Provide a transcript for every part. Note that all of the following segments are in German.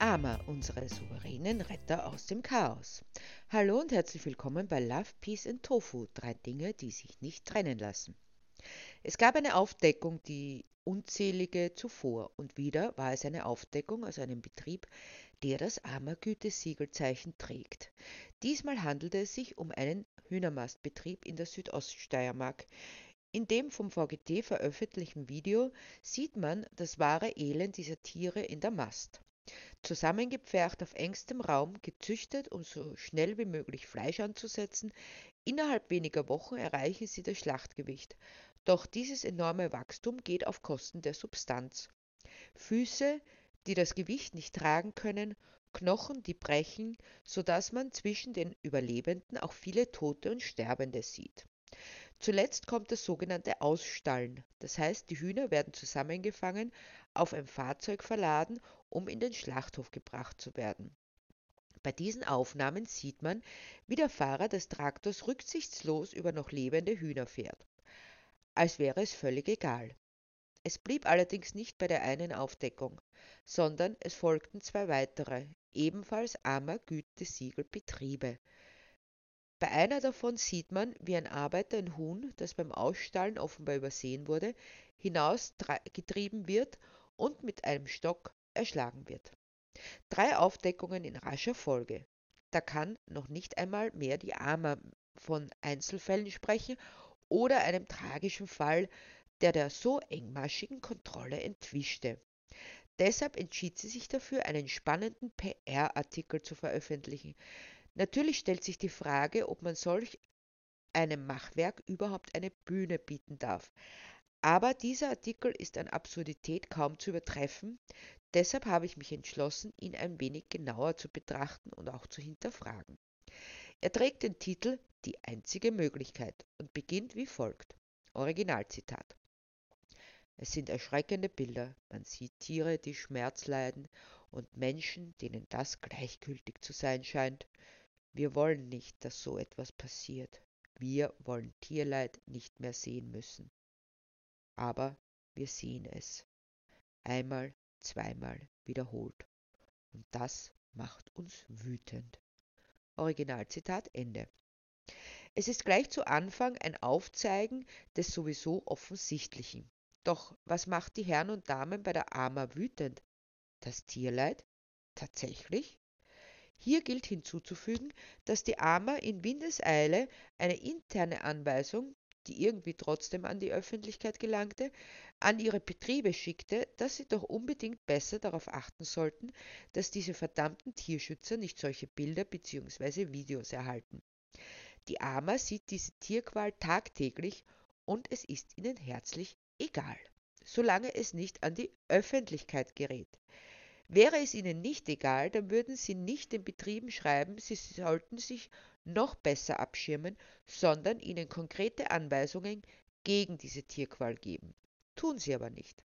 Ama, unsere souveränen Retter aus dem Chaos. Hallo und herzlich willkommen bei Love, Peace and Tofu, drei Dinge, die sich nicht trennen lassen. Es gab eine Aufdeckung, die unzählige zuvor, und wieder war es eine Aufdeckung aus einem Betrieb, der das Ama-Gütesiegelzeichen trägt. Diesmal handelte es sich um einen Hühnermastbetrieb in der Südoststeiermark. In dem vom VGT veröffentlichten Video sieht man das wahre Elend dieser Tiere in der Mast. Zusammengepfercht auf engstem Raum, gezüchtet, um so schnell wie möglich Fleisch anzusetzen, innerhalb weniger Wochen erreichen sie das Schlachtgewicht. Doch dieses enorme Wachstum geht auf Kosten der Substanz. Füße, die das Gewicht nicht tragen können, Knochen, die brechen, so dass man zwischen den Überlebenden auch viele Tote und Sterbende sieht. Zuletzt kommt das sogenannte Ausstallen, das heißt, die Hühner werden zusammengefangen, auf ein Fahrzeug verladen um in den Schlachthof gebracht zu werden. Bei diesen Aufnahmen sieht man, wie der Fahrer des Traktors rücksichtslos über noch lebende Hühner fährt, als wäre es völlig egal. Es blieb allerdings nicht bei der einen Aufdeckung, sondern es folgten zwei weitere, ebenfalls armer Gütesiegelbetriebe. Bei einer davon sieht man, wie ein Arbeiter ein Huhn, das beim Ausstallen offenbar übersehen wurde, hinausgetrieben wird und mit einem Stock erschlagen wird. Drei Aufdeckungen in rascher Folge. Da kann noch nicht einmal mehr die Arma von Einzelfällen sprechen oder einem tragischen Fall, der der so engmaschigen Kontrolle entwischte. Deshalb entschied sie sich dafür, einen spannenden PR-Artikel zu veröffentlichen. Natürlich stellt sich die Frage, ob man solch einem Machwerk überhaupt eine Bühne bieten darf. Aber dieser Artikel ist an Absurdität kaum zu übertreffen, Deshalb habe ich mich entschlossen, ihn ein wenig genauer zu betrachten und auch zu hinterfragen. Er trägt den Titel Die einzige Möglichkeit und beginnt wie folgt. Originalzitat. Es sind erschreckende Bilder. Man sieht Tiere, die Schmerz leiden und Menschen, denen das gleichgültig zu sein scheint. Wir wollen nicht, dass so etwas passiert. Wir wollen Tierleid nicht mehr sehen müssen. Aber wir sehen es. Einmal zweimal wiederholt. Und das macht uns wütend. Originalzitat Ende. Es ist gleich zu Anfang ein Aufzeigen des sowieso Offensichtlichen. Doch was macht die Herren und Damen bei der Ama wütend? Das Tierleid? Tatsächlich? Hier gilt hinzuzufügen, dass die Ama in Windeseile eine interne Anweisung die irgendwie trotzdem an die Öffentlichkeit gelangte, an ihre Betriebe schickte, dass sie doch unbedingt besser darauf achten sollten, dass diese verdammten Tierschützer nicht solche Bilder bzw. Videos erhalten. Die Ama sieht diese Tierqual tagtäglich und es ist ihnen herzlich egal, solange es nicht an die Öffentlichkeit gerät. Wäre es ihnen nicht egal, dann würden sie nicht den Betrieben schreiben, sie sollten sich noch besser abschirmen, sondern ihnen konkrete Anweisungen gegen diese Tierqual geben. Tun sie aber nicht.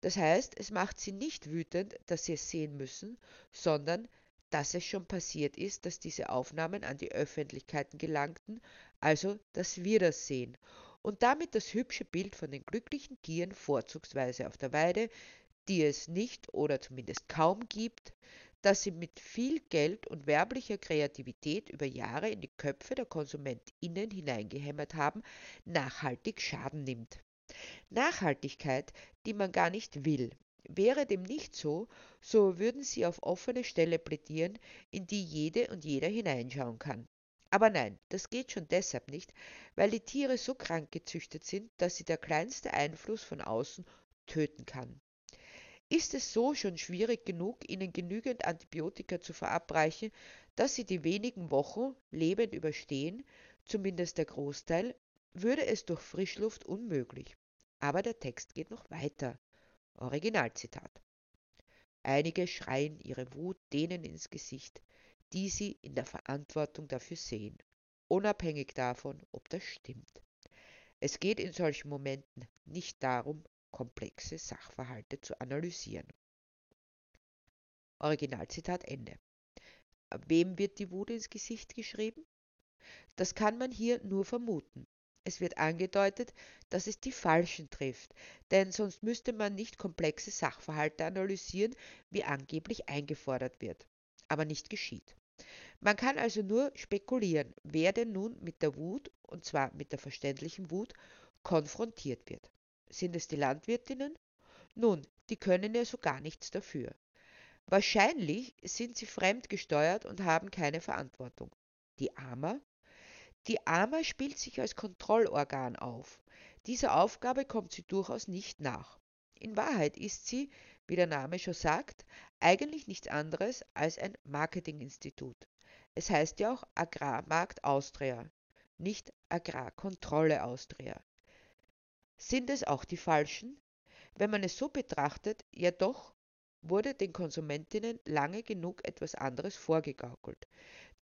Das heißt, es macht sie nicht wütend, dass sie es sehen müssen, sondern dass es schon passiert ist, dass diese Aufnahmen an die Öffentlichkeiten gelangten, also dass wir das sehen und damit das hübsche Bild von den glücklichen Tieren vorzugsweise auf der Weide, die es nicht oder zumindest kaum gibt, dass sie mit viel Geld und werblicher Kreativität über Jahre in die Köpfe der KonsumentInnen hineingehämmert haben, nachhaltig Schaden nimmt. Nachhaltigkeit, die man gar nicht will. Wäre dem nicht so, so würden sie auf offene Stelle plädieren, in die jede und jeder hineinschauen kann. Aber nein, das geht schon deshalb nicht, weil die Tiere so krank gezüchtet sind, dass sie der kleinste Einfluss von außen töten kann. Ist es so schon schwierig genug, ihnen genügend Antibiotika zu verabreichen, dass sie die wenigen Wochen lebend überstehen, zumindest der Großteil, würde es durch Frischluft unmöglich. Aber der Text geht noch weiter. Originalzitat. Einige schreien ihre Wut denen ins Gesicht, die sie in der Verantwortung dafür sehen, unabhängig davon, ob das stimmt. Es geht in solchen Momenten nicht darum, komplexe Sachverhalte zu analysieren. Originalzitat Ende. Wem wird die Wut ins Gesicht geschrieben? Das kann man hier nur vermuten. Es wird angedeutet, dass es die Falschen trifft, denn sonst müsste man nicht komplexe Sachverhalte analysieren, wie angeblich eingefordert wird. Aber nicht geschieht. Man kann also nur spekulieren, wer denn nun mit der Wut, und zwar mit der verständlichen Wut, konfrontiert wird. Sind es die Landwirtinnen? Nun, die können ja so gar nichts dafür. Wahrscheinlich sind sie fremdgesteuert und haben keine Verantwortung. Die AMA? Die AMA spielt sich als Kontrollorgan auf. Dieser Aufgabe kommt sie durchaus nicht nach. In Wahrheit ist sie, wie der Name schon sagt, eigentlich nichts anderes als ein Marketinginstitut. Es heißt ja auch Agrarmarkt Austria, nicht Agrarkontrolle Austria. Sind es auch die falschen? Wenn man es so betrachtet, ja doch wurde den Konsumentinnen lange genug etwas anderes vorgegaukelt.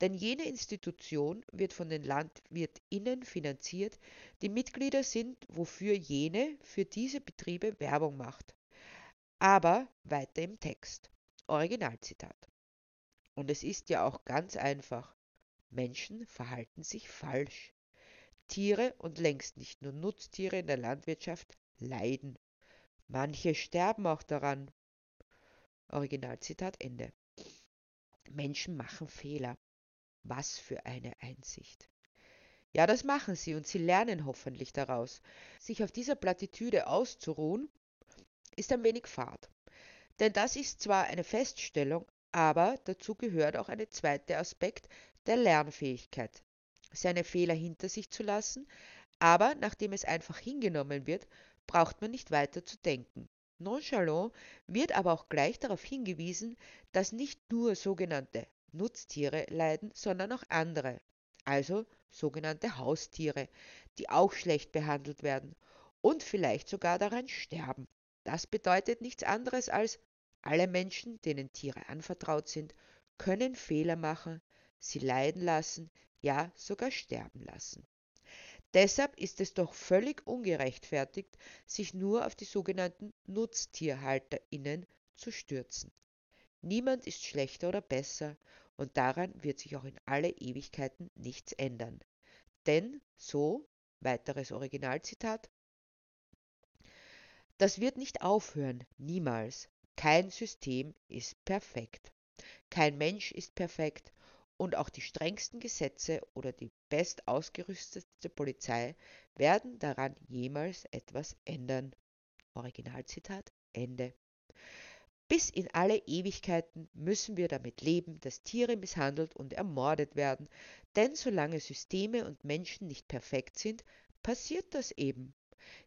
Denn jene Institution wird von den Landwirtinnen finanziert, die Mitglieder sind, wofür jene für diese Betriebe Werbung macht. Aber weiter im Text. Originalzitat. Und es ist ja auch ganz einfach. Menschen verhalten sich falsch. Tiere und längst nicht nur Nutztiere in der Landwirtschaft leiden. Manche sterben auch daran. Originalzitat Ende. Menschen machen Fehler. Was für eine Einsicht. Ja, das machen sie und sie lernen hoffentlich daraus. Sich auf dieser Plattitüde auszuruhen, ist ein wenig fad. Denn das ist zwar eine Feststellung, aber dazu gehört auch ein zweiter Aspekt der Lernfähigkeit. Seine Fehler hinter sich zu lassen, aber nachdem es einfach hingenommen wird, braucht man nicht weiter zu denken. Nonchalant wird aber auch gleich darauf hingewiesen, dass nicht nur sogenannte Nutztiere leiden, sondern auch andere, also sogenannte Haustiere, die auch schlecht behandelt werden und vielleicht sogar daran sterben. Das bedeutet nichts anderes als, alle Menschen, denen Tiere anvertraut sind, können Fehler machen, sie leiden lassen, ja sogar sterben lassen. Deshalb ist es doch völlig ungerechtfertigt, sich nur auf die sogenannten Nutztierhalterinnen zu stürzen. Niemand ist schlechter oder besser, und daran wird sich auch in alle Ewigkeiten nichts ändern. Denn so, weiteres Originalzitat, das wird nicht aufhören, niemals. Kein System ist perfekt. Kein Mensch ist perfekt und auch die strengsten Gesetze oder die best ausgerüstete Polizei werden daran jemals etwas ändern. Originalzitat Ende. Bis in alle Ewigkeiten müssen wir damit leben, dass Tiere misshandelt und ermordet werden, denn solange Systeme und Menschen nicht perfekt sind, passiert das eben.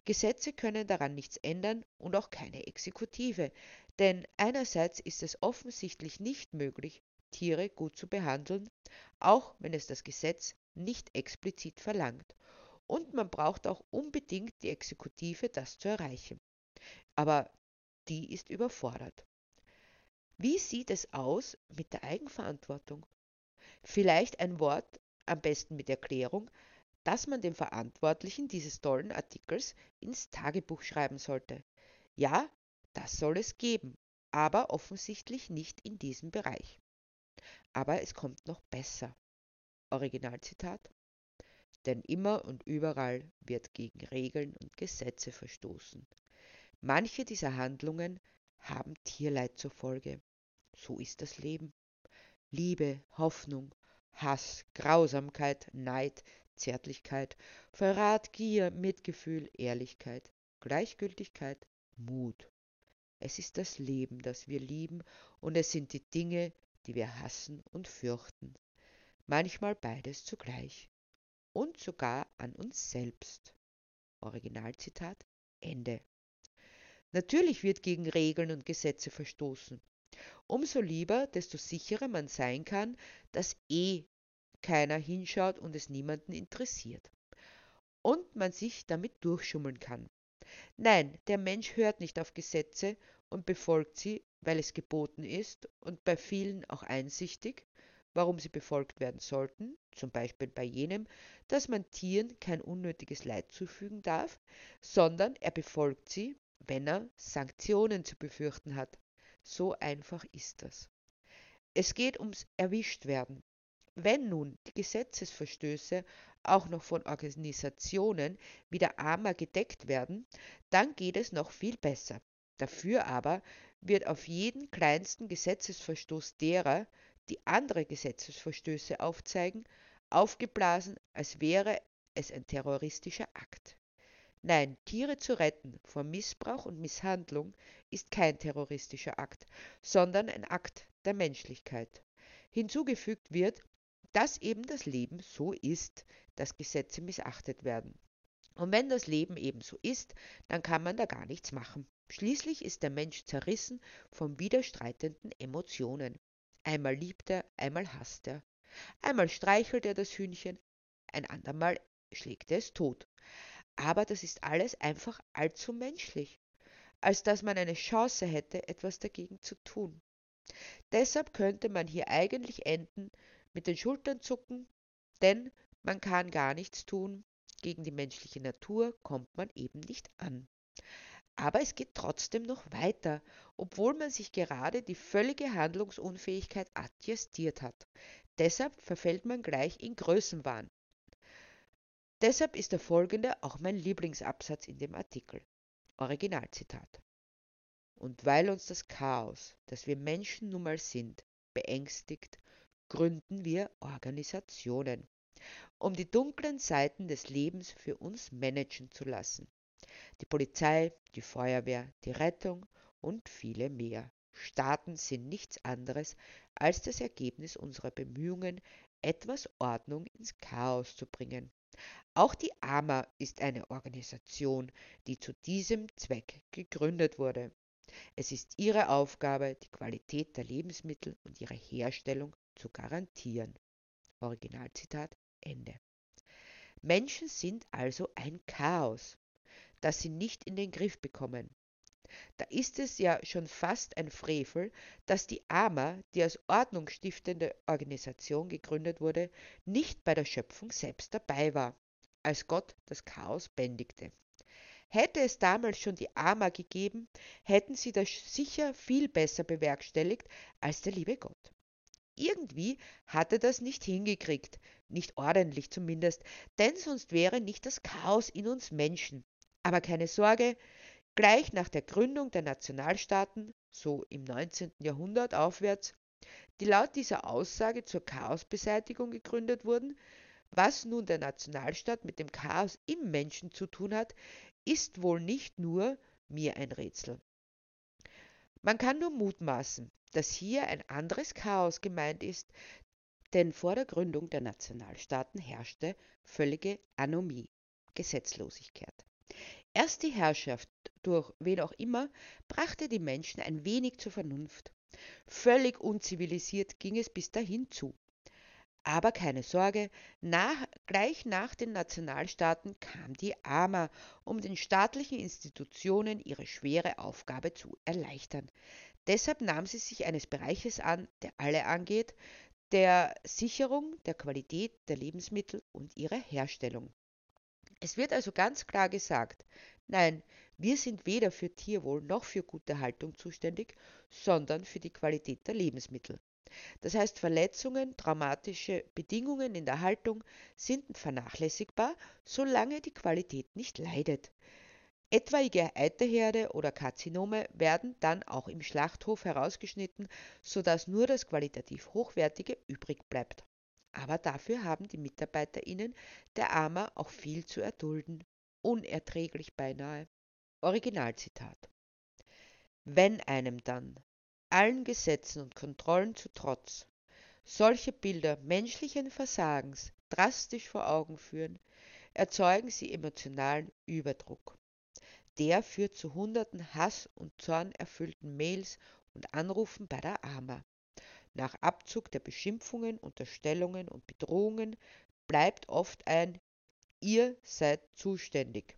Gesetze können daran nichts ändern und auch keine Exekutive, denn einerseits ist es offensichtlich nicht möglich, Tiere gut zu behandeln, auch wenn es das Gesetz nicht explizit verlangt. Und man braucht auch unbedingt die Exekutive, das zu erreichen. Aber die ist überfordert. Wie sieht es aus mit der Eigenverantwortung? Vielleicht ein Wort, am besten mit Erklärung, dass man dem Verantwortlichen dieses tollen Artikels ins Tagebuch schreiben sollte. Ja, das soll es geben, aber offensichtlich nicht in diesem Bereich. Aber es kommt noch besser. Originalzitat. Denn immer und überall wird gegen Regeln und Gesetze verstoßen. Manche dieser Handlungen haben Tierleid zur Folge. So ist das Leben. Liebe, Hoffnung, Hass, Grausamkeit, Neid, Zärtlichkeit, Verrat, Gier, Mitgefühl, Ehrlichkeit, Gleichgültigkeit, Mut. Es ist das Leben, das wir lieben, und es sind die Dinge, die wir hassen und fürchten, manchmal beides zugleich und sogar an uns selbst. Originalzitat Ende. Natürlich wird gegen Regeln und Gesetze verstoßen. Umso lieber, desto sicherer man sein kann, dass eh keiner hinschaut und es niemanden interessiert. Und man sich damit durchschummeln kann. Nein, der Mensch hört nicht auf Gesetze und befolgt sie, weil es geboten ist und bei vielen auch einsichtig, warum sie befolgt werden sollten, zum Beispiel bei jenem, dass man Tieren kein unnötiges Leid zufügen darf, sondern er befolgt sie, wenn er Sanktionen zu befürchten hat. So einfach ist das. Es geht ums Erwischtwerden. wenn nun die Gesetzesverstöße auch noch von Organisationen wie der AMA gedeckt werden, dann geht es noch viel besser. Dafür aber wird auf jeden kleinsten Gesetzesverstoß derer, die andere Gesetzesverstöße aufzeigen, aufgeblasen, als wäre es ein terroristischer Akt. Nein, Tiere zu retten vor Missbrauch und Misshandlung ist kein terroristischer Akt, sondern ein Akt der Menschlichkeit. Hinzugefügt wird, dass eben das Leben so ist, dass Gesetze missachtet werden. Und wenn das Leben eben so ist, dann kann man da gar nichts machen. Schließlich ist der Mensch zerrissen von widerstreitenden Emotionen. Einmal liebt er, einmal hasst er. Einmal streichelt er das Hühnchen, ein andermal schlägt er es tot. Aber das ist alles einfach allzu menschlich, als dass man eine Chance hätte, etwas dagegen zu tun. Deshalb könnte man hier eigentlich enden mit den Schultern zucken, denn man kann gar nichts tun, gegen die menschliche Natur kommt man eben nicht an. Aber es geht trotzdem noch weiter, obwohl man sich gerade die völlige Handlungsunfähigkeit attestiert hat. Deshalb verfällt man gleich in Größenwahn. Deshalb ist der folgende auch mein Lieblingsabsatz in dem Artikel. Originalzitat. Und weil uns das Chaos, das wir Menschen nun mal sind, beängstigt, gründen wir Organisationen, um die dunklen Seiten des Lebens für uns managen zu lassen die Polizei, die Feuerwehr, die Rettung und viele mehr. Staaten sind nichts anderes als das Ergebnis unserer Bemühungen, etwas Ordnung ins Chaos zu bringen. Auch die AMA ist eine Organisation, die zu diesem Zweck gegründet wurde. Es ist ihre Aufgabe, die Qualität der Lebensmittel und ihre Herstellung zu garantieren. Originalzitat Ende. Menschen sind also ein Chaos das sie nicht in den Griff bekommen. Da ist es ja schon fast ein Frevel, dass die AMA, die als ordnungsstiftende Organisation gegründet wurde, nicht bei der Schöpfung selbst dabei war, als Gott das Chaos bändigte. Hätte es damals schon die AMA gegeben, hätten sie das sicher viel besser bewerkstelligt als der liebe Gott. Irgendwie hatte das nicht hingekriegt, nicht ordentlich zumindest, denn sonst wäre nicht das Chaos in uns Menschen, aber keine Sorge, gleich nach der Gründung der Nationalstaaten, so im 19. Jahrhundert aufwärts, die laut dieser Aussage zur Chaosbeseitigung gegründet wurden, was nun der Nationalstaat mit dem Chaos im Menschen zu tun hat, ist wohl nicht nur mir ein Rätsel. Man kann nur mutmaßen, dass hier ein anderes Chaos gemeint ist, denn vor der Gründung der Nationalstaaten herrschte völlige Anomie, Gesetzlosigkeit. Erst die Herrschaft durch wen auch immer brachte die Menschen ein wenig zur Vernunft. Völlig unzivilisiert ging es bis dahin zu. Aber keine Sorge, nach, gleich nach den Nationalstaaten kam die AMA, um den staatlichen Institutionen ihre schwere Aufgabe zu erleichtern. Deshalb nahm sie sich eines Bereiches an, der alle angeht, der Sicherung der Qualität der Lebensmittel und ihrer Herstellung. Es wird also ganz klar gesagt, nein, wir sind weder für Tierwohl noch für gute Haltung zuständig, sondern für die Qualität der Lebensmittel. Das heißt, Verletzungen, traumatische Bedingungen in der Haltung sind vernachlässigbar, solange die Qualität nicht leidet. Etwaige Eiterherde oder Karzinome werden dann auch im Schlachthof herausgeschnitten, sodass nur das qualitativ Hochwertige übrig bleibt. Aber dafür haben die MitarbeiterInnen der AMA auch viel zu erdulden. Unerträglich beinahe. Originalzitat. Wenn einem dann, allen Gesetzen und Kontrollen zu Trotz, solche Bilder menschlichen Versagens drastisch vor Augen führen, erzeugen sie emotionalen Überdruck. Der führt zu hunderten Hass- und zornerfüllten Mails und Anrufen bei der AMA. Nach Abzug der Beschimpfungen, Unterstellungen und Bedrohungen bleibt oft ein Ihr seid zuständig.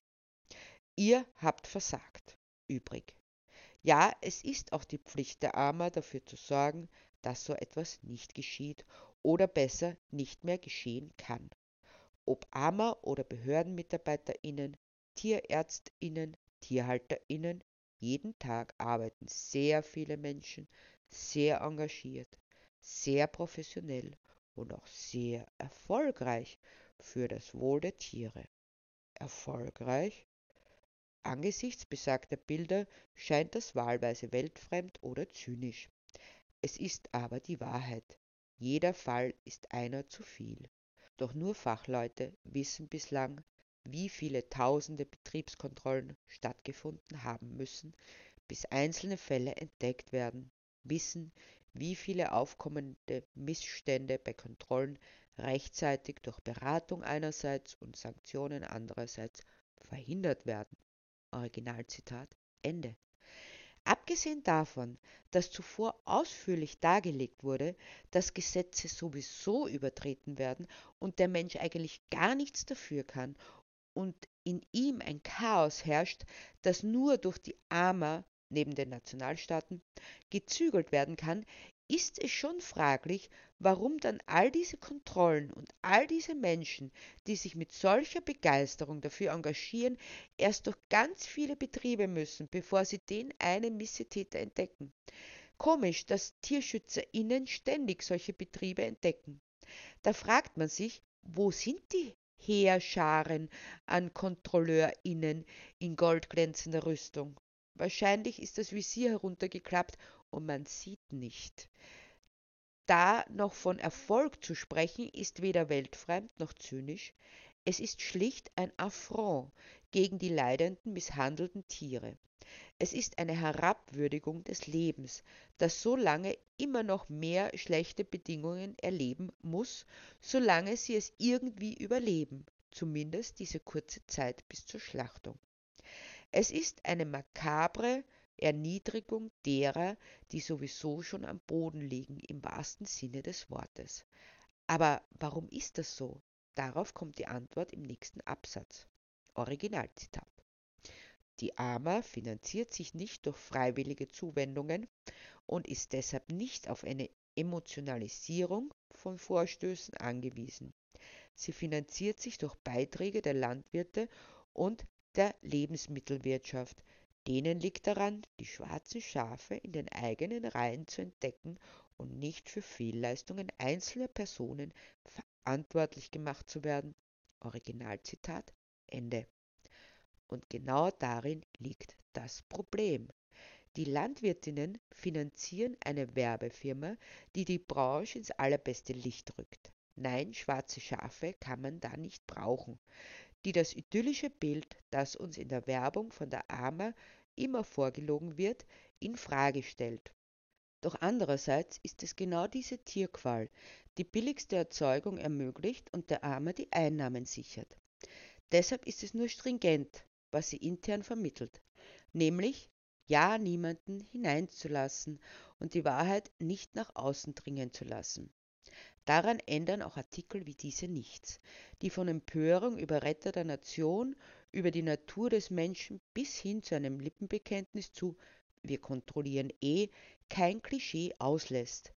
Ihr habt versagt übrig. Ja, es ist auch die Pflicht der AMA dafür zu sorgen, dass so etwas nicht geschieht oder besser nicht mehr geschehen kann. Ob AMA oder BehördenmitarbeiterInnen, TierärztInnen, TierhalterInnen, jeden Tag arbeiten sehr viele Menschen sehr engagiert sehr professionell und auch sehr erfolgreich für das Wohl der Tiere. Erfolgreich? Angesichts besagter Bilder scheint das wahlweise weltfremd oder zynisch. Es ist aber die Wahrheit. Jeder Fall ist einer zu viel. Doch nur Fachleute wissen bislang, wie viele tausende Betriebskontrollen stattgefunden haben müssen, bis einzelne Fälle entdeckt werden, wissen, wie viele aufkommende Missstände bei Kontrollen rechtzeitig durch Beratung einerseits und Sanktionen andererseits verhindert werden. Originalzitat Ende. Abgesehen davon, dass zuvor ausführlich dargelegt wurde, dass Gesetze sowieso übertreten werden und der Mensch eigentlich gar nichts dafür kann und in ihm ein Chaos herrscht, das nur durch die AMA neben den Nationalstaaten gezügelt werden kann, ist es schon fraglich, warum dann all diese Kontrollen und all diese Menschen, die sich mit solcher Begeisterung dafür engagieren, erst durch ganz viele Betriebe müssen, bevor sie den einen Missetäter entdecken. Komisch, dass TierschützerInnen ständig solche Betriebe entdecken. Da fragt man sich, wo sind die Heerscharen an KontrolleurInnen in goldglänzender Rüstung? Wahrscheinlich ist das Visier heruntergeklappt und man sieht nicht. Da noch von Erfolg zu sprechen, ist weder weltfremd noch zynisch, es ist schlicht ein Affront gegen die leidenden, misshandelten Tiere. Es ist eine Herabwürdigung des Lebens, das so lange immer noch mehr schlechte Bedingungen erleben muss, solange sie es irgendwie überleben, zumindest diese kurze Zeit bis zur Schlachtung. Es ist eine makabre Erniedrigung derer, die sowieso schon am Boden liegen, im wahrsten Sinne des Wortes. Aber warum ist das so? Darauf kommt die Antwort im nächsten Absatz. Originalzitat. Die AMA finanziert sich nicht durch freiwillige Zuwendungen und ist deshalb nicht auf eine Emotionalisierung von Vorstößen angewiesen. Sie finanziert sich durch Beiträge der Landwirte und der Lebensmittelwirtschaft. Denen liegt daran, die schwarzen Schafe in den eigenen Reihen zu entdecken und nicht für Fehlleistungen einzelner Personen verantwortlich gemacht zu werden. Originalzitat Ende. Und genau darin liegt das Problem. Die Landwirtinnen finanzieren eine Werbefirma, die die Branche ins allerbeste Licht rückt. Nein, schwarze Schafe kann man da nicht brauchen die das idyllische Bild, das uns in der Werbung von der AMA immer vorgelogen wird, in Frage stellt. Doch andererseits ist es genau diese Tierqual, die billigste Erzeugung ermöglicht und der AMA die Einnahmen sichert. Deshalb ist es nur stringent, was sie intern vermittelt, nämlich ja niemanden hineinzulassen und die Wahrheit nicht nach außen dringen zu lassen. Daran ändern auch Artikel wie diese nichts, die von Empörung über Retter der Nation, über die Natur des Menschen bis hin zu einem Lippenbekenntnis zu wir kontrollieren eh kein Klischee auslässt,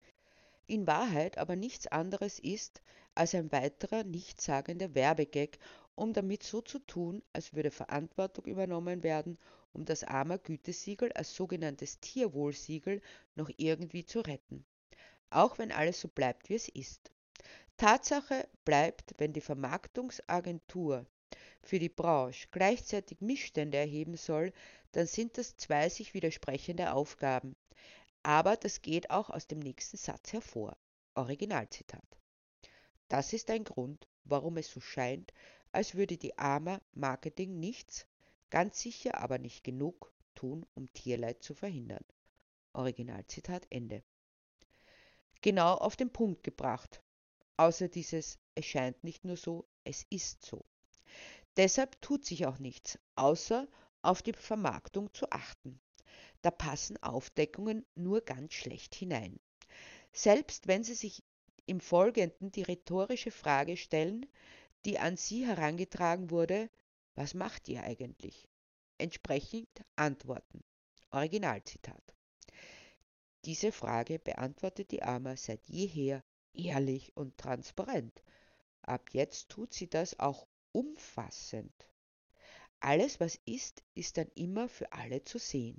in Wahrheit aber nichts anderes ist als ein weiterer nichtssagender Werbegag, um damit so zu tun, als würde Verantwortung übernommen werden, um das armer Gütesiegel als sogenanntes Tierwohlsiegel noch irgendwie zu retten auch wenn alles so bleibt, wie es ist. Tatsache bleibt, wenn die Vermarktungsagentur für die Branche gleichzeitig Missstände erheben soll, dann sind das zwei sich widersprechende Aufgaben. Aber das geht auch aus dem nächsten Satz hervor. Originalzitat. Das ist ein Grund, warum es so scheint, als würde die AMA Marketing nichts, ganz sicher aber nicht genug, tun, um Tierleid zu verhindern. Originalzitat Ende genau auf den Punkt gebracht. Außer dieses es scheint nicht nur so, es ist so. Deshalb tut sich auch nichts, außer auf die Vermarktung zu achten. Da passen Aufdeckungen nur ganz schlecht hinein. Selbst wenn Sie sich im Folgenden die rhetorische Frage stellen, die an Sie herangetragen wurde, was macht ihr eigentlich? Entsprechend antworten. Originalzitat. Diese Frage beantwortet die Ama seit jeher ehrlich und transparent. Ab jetzt tut sie das auch umfassend. Alles, was ist, ist dann immer für alle zu sehen.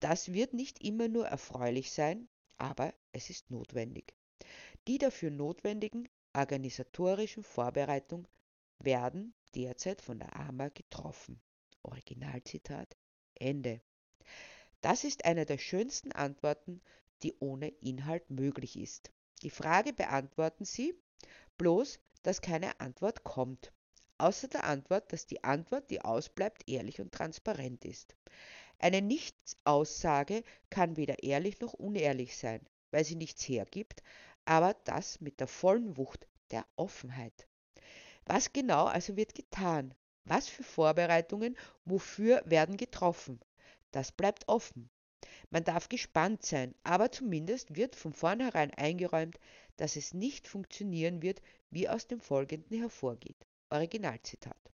Das wird nicht immer nur erfreulich sein, aber es ist notwendig. die dafür notwendigen organisatorischen Vorbereitungen werden derzeit von der AMA getroffen. Originalzitat Ende. Das ist eine der schönsten Antworten, die ohne Inhalt möglich ist. Die Frage beantworten Sie, bloß dass keine Antwort kommt. Außer der Antwort, dass die Antwort, die ausbleibt, ehrlich und transparent ist. Eine Nichtaussage kann weder ehrlich noch unehrlich sein, weil sie nichts hergibt, aber das mit der vollen Wucht der Offenheit. Was genau also wird getan? Was für Vorbereitungen, wofür werden getroffen? Das bleibt offen. Man darf gespannt sein, aber zumindest wird von vornherein eingeräumt, dass es nicht funktionieren wird, wie aus dem Folgenden hervorgeht. Originalzitat.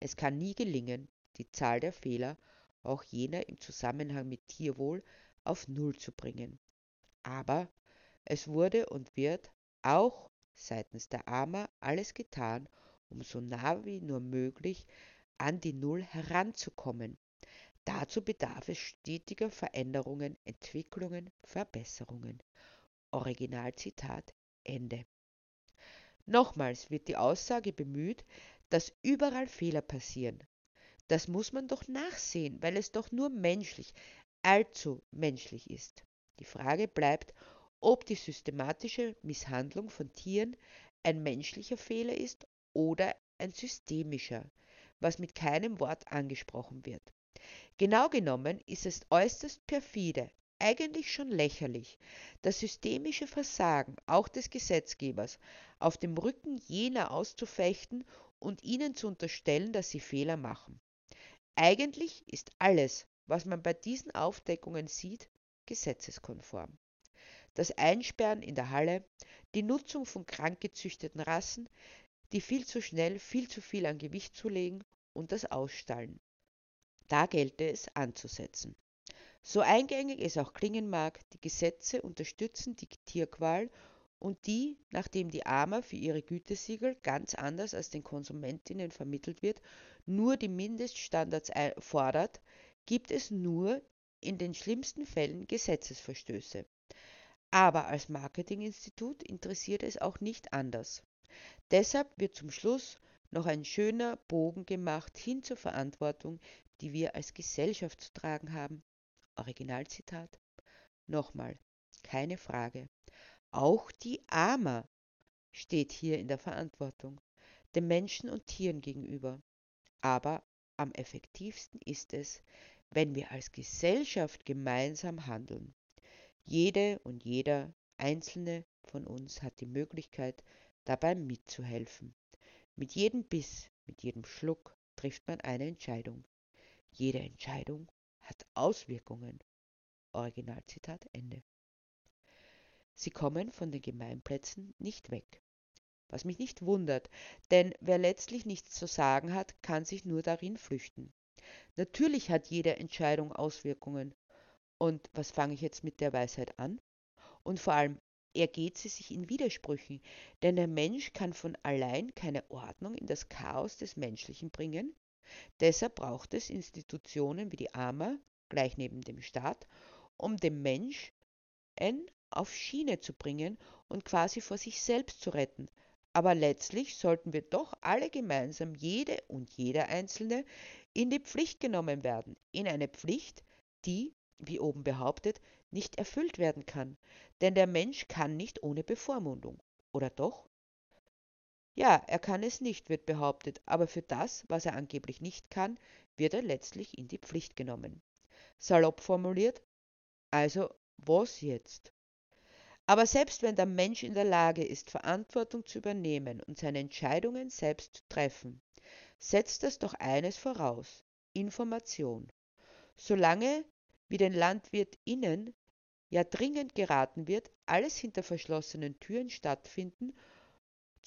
Es kann nie gelingen, die Zahl der Fehler, auch jener im Zusammenhang mit Tierwohl, auf Null zu bringen. Aber es wurde und wird auch seitens der AMA alles getan, um so nah wie nur möglich an die Null heranzukommen. Dazu bedarf es stetiger Veränderungen, Entwicklungen, Verbesserungen. Originalzitat Ende. Nochmals wird die Aussage bemüht, dass überall Fehler passieren. Das muss man doch nachsehen, weil es doch nur menschlich, allzu menschlich ist. Die Frage bleibt, ob die systematische Misshandlung von Tieren ein menschlicher Fehler ist oder ein systemischer, was mit keinem Wort angesprochen wird. Genau genommen ist es äußerst perfide, eigentlich schon lächerlich, das systemische Versagen auch des Gesetzgebers auf dem Rücken jener auszufechten und ihnen zu unterstellen, dass sie Fehler machen. Eigentlich ist alles, was man bei diesen Aufdeckungen sieht, gesetzeskonform das Einsperren in der Halle, die Nutzung von krank gezüchteten Rassen, die viel zu schnell viel zu viel an Gewicht zulegen und das Ausstallen. Da gelte es anzusetzen. So eingängig es auch klingen mag, die Gesetze unterstützen die Tierqual und die, nachdem die AMA für ihre Gütesiegel ganz anders als den Konsumentinnen vermittelt wird, nur die Mindeststandards fordert, gibt es nur in den schlimmsten Fällen Gesetzesverstöße. Aber als Marketinginstitut interessiert es auch nicht anders. Deshalb wird zum Schluss noch ein schöner Bogen gemacht hin zur Verantwortung, die wir als Gesellschaft zu tragen haben. Originalzitat. Nochmal, keine Frage. Auch die AMA steht hier in der Verantwortung, den Menschen und Tieren gegenüber. Aber am effektivsten ist es, wenn wir als Gesellschaft gemeinsam handeln. Jede und jeder einzelne von uns hat die Möglichkeit, dabei mitzuhelfen. Mit jedem Biss, mit jedem Schluck trifft man eine Entscheidung. Jede Entscheidung hat Auswirkungen. Originalzitat Ende. Sie kommen von den Gemeinplätzen nicht weg. Was mich nicht wundert, denn wer letztlich nichts zu sagen hat, kann sich nur darin flüchten. Natürlich hat jede Entscheidung Auswirkungen, und was fange ich jetzt mit der Weisheit an? Und vor allem, ergeht sie sich in Widersprüchen, denn der Mensch kann von allein keine Ordnung in das Chaos des Menschlichen bringen. Deshalb braucht es Institutionen wie die AMA, gleich neben dem Staat, um den Menschen auf Schiene zu bringen und quasi vor sich selbst zu retten. Aber letztlich sollten wir doch alle gemeinsam, jede und jeder Einzelne, in die Pflicht genommen werden, in eine Pflicht, die wie oben behauptet, nicht erfüllt werden kann, denn der Mensch kann nicht ohne Bevormundung. Oder doch? Ja, er kann es nicht, wird behauptet, aber für das, was er angeblich nicht kann, wird er letztlich in die Pflicht genommen. Salopp formuliert, also was jetzt? Aber selbst wenn der Mensch in der Lage ist, Verantwortung zu übernehmen und seine Entscheidungen selbst zu treffen, setzt das doch eines voraus Information. Solange wie den LandwirtInnen ja dringend geraten wird, alles hinter verschlossenen Türen stattfinden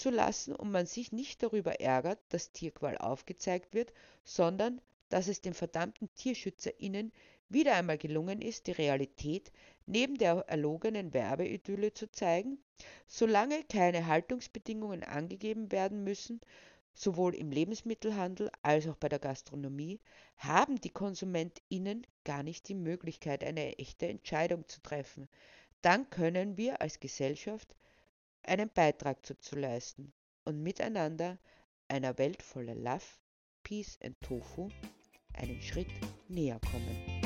zu lassen und man sich nicht darüber ärgert, dass Tierqual aufgezeigt wird, sondern dass es den verdammten TierschützerInnen wieder einmal gelungen ist, die Realität neben der erlogenen Werbeidylle zu zeigen, solange keine Haltungsbedingungen angegeben werden müssen, Sowohl im Lebensmittelhandel als auch bei der Gastronomie haben die KonsumentInnen gar nicht die Möglichkeit, eine echte Entscheidung zu treffen. Dann können wir als Gesellschaft einen Beitrag zu leisten und miteinander einer Welt voller Love, Peace und Tofu einen Schritt näher kommen.